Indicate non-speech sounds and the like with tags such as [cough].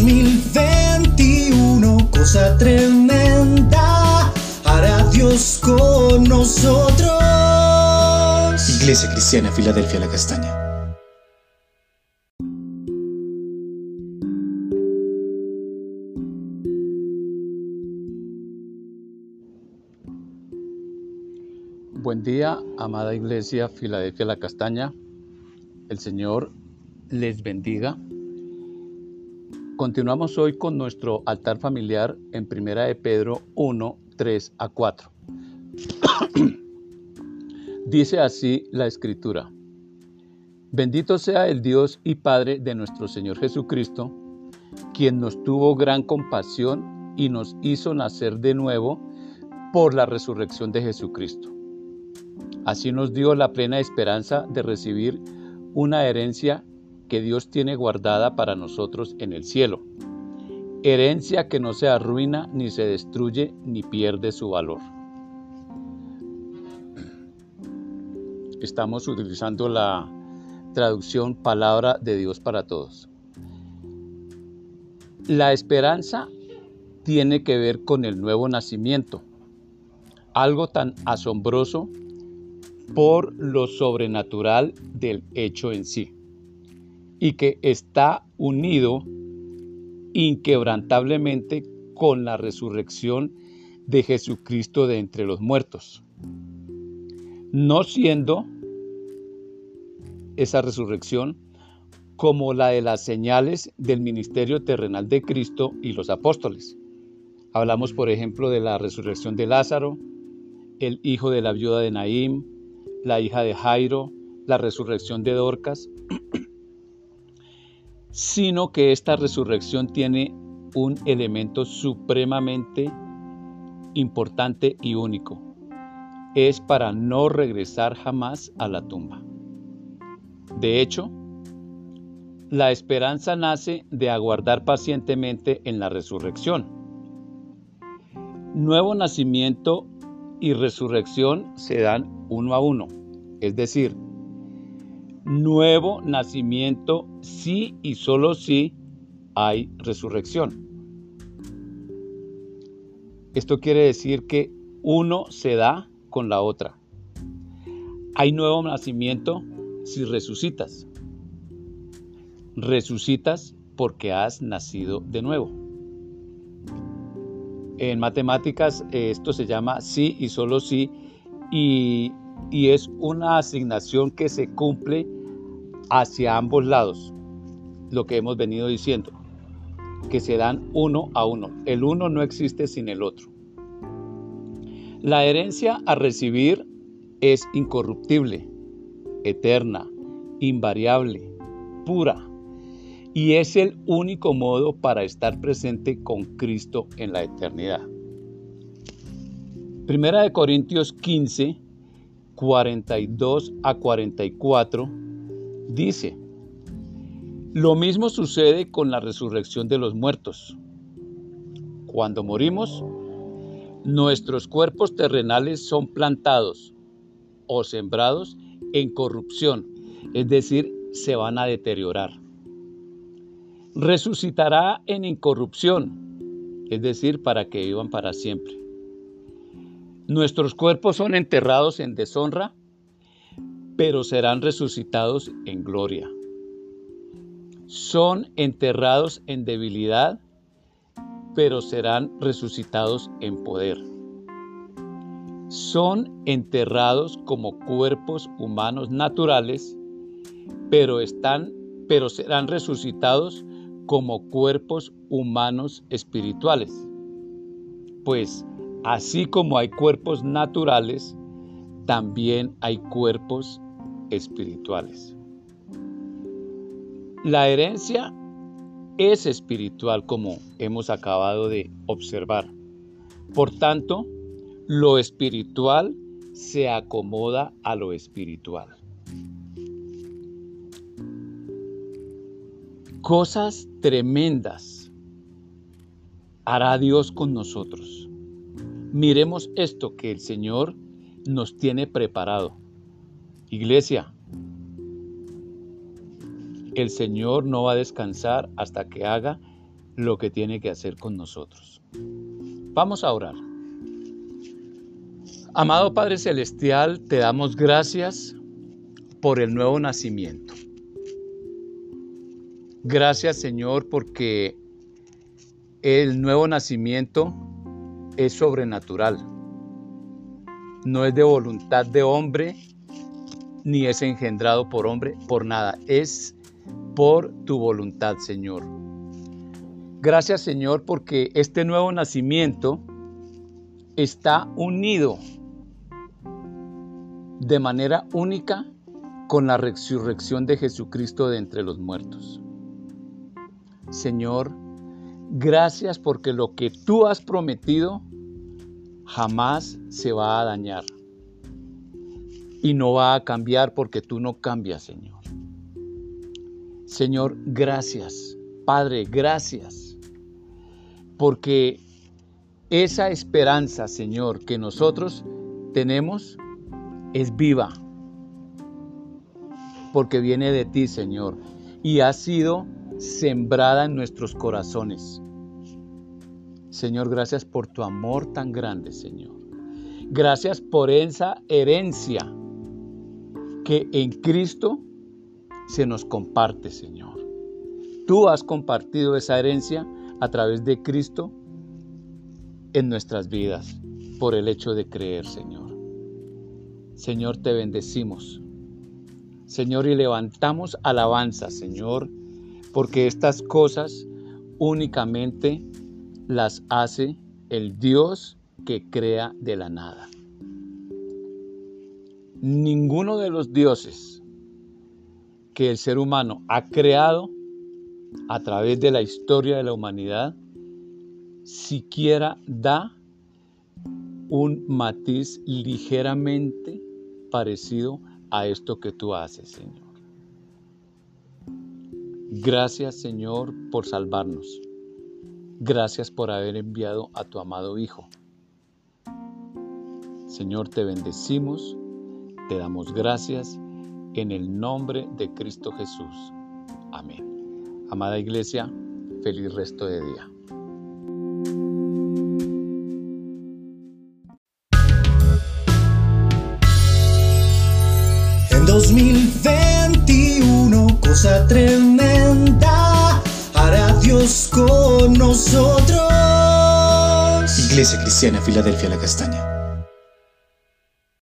2021, cosa tremenda, hará Dios con nosotros. Iglesia Cristiana, Filadelfia, la Castaña. Buen día, amada Iglesia Filadelfia La Castaña. El Señor les bendiga. Continuamos hoy con nuestro altar familiar en Primera de Pedro 1, 3 a 4. [coughs] Dice así la Escritura. Bendito sea el Dios y Padre de nuestro Señor Jesucristo, quien nos tuvo gran compasión y nos hizo nacer de nuevo por la resurrección de Jesucristo Así nos dio la plena esperanza de recibir una herencia que Dios tiene guardada para nosotros en el cielo. Herencia que no se arruina, ni se destruye, ni pierde su valor. Estamos utilizando la traducción Palabra de Dios para Todos. La esperanza tiene que ver con el nuevo nacimiento, algo tan asombroso por lo sobrenatural del hecho en sí y que está unido inquebrantablemente con la resurrección de Jesucristo de entre los muertos, no siendo esa resurrección como la de las señales del ministerio terrenal de Cristo y los apóstoles. Hablamos, por ejemplo, de la resurrección de Lázaro, el hijo de la viuda de Naim, la hija de Jairo, la resurrección de Dorcas, sino que esta resurrección tiene un elemento supremamente importante y único. Es para no regresar jamás a la tumba. De hecho, la esperanza nace de aguardar pacientemente en la resurrección. Nuevo nacimiento y resurrección se dan uno a uno. Es decir, nuevo nacimiento sí y solo si hay resurrección. Esto quiere decir que uno se da con la otra. Hay nuevo nacimiento si resucitas. Resucitas porque has nacido de nuevo. En matemáticas esto se llama sí y solo sí y, es una asignación que se cumple hacia ambos lados, lo que hemos venido diciendo, que se dan uno a uno. El uno no existe sin el otro. La herencia a recibir es incorruptible, eterna, invariable, pura, y es el único modo para estar presente con Cristo en la eternidad. Primera de Corintios 15, 42 a 44 dice, lo mismo sucede con la resurrección de los muertos. Cuando morimos, nuestros cuerpos terrenales son plantados o sembrados en corrupción, es decir, se van a deteriorar. Resucitará en incorrupción, es decir, para que vivan para siempre. Nuestros cuerpos son enterrados en deshonra, pero serán resucitados en gloria. Son enterrados en debilidad, pero serán resucitados en poder. Son enterrados como cuerpos humanos naturales, pero están pero serán resucitados como cuerpos humanos espirituales. Pues Así como hay cuerpos naturales, también hay cuerpos espirituales. La herencia es espiritual como hemos acabado de observar. Por tanto, lo espiritual se acomoda a lo espiritual. Cosas tremendas hará Dios con nosotros. Miremos esto que el Señor nos tiene preparado. Iglesia, el Señor no va a descansar hasta que haga lo que tiene que hacer con nosotros. Vamos a orar. Amado Padre Celestial, te damos gracias por el nuevo nacimiento. Gracias Señor porque el nuevo nacimiento es sobrenatural. No es de voluntad de hombre, ni es engendrado por hombre, por nada. Es por tu voluntad, Señor. Gracias, Señor, porque este nuevo nacimiento está unido de manera única con la resurrección de Jesucristo de entre los muertos. Señor, gracias porque lo que tú has prometido jamás se va a dañar y no va a cambiar porque tú no cambias, Señor. Señor, gracias. Padre, gracias. Porque esa esperanza, Señor, que nosotros tenemos es viva. Porque viene de ti, Señor. Y ha sido sembrada en nuestros corazones. Señor, gracias por tu amor tan grande, Señor. Gracias por esa herencia que en Cristo se nos comparte, Señor. Tú has compartido esa herencia a través de Cristo en nuestras vidas por el hecho de creer, Señor. Señor, te bendecimos. Señor, y levantamos alabanza, Señor, porque estas cosas únicamente las hace el Dios que crea de la nada ninguno de los dioses que el ser humano ha creado a través de la historia de la humanidad siquiera da un matiz ligeramente parecido a esto que tú haces, Señor. Gracias, Señor, por salvarnos. Gracias por haber enviado a tu amado Hijo. Señor, te bendecimos te damos gracias en el nombre de Cristo Jesús. Amén. Amada iglesia, feliz resto de día. En 2021, cosa tremenda, Con nosotros. Iglesia Cristiana, Filadelfia, la Castaña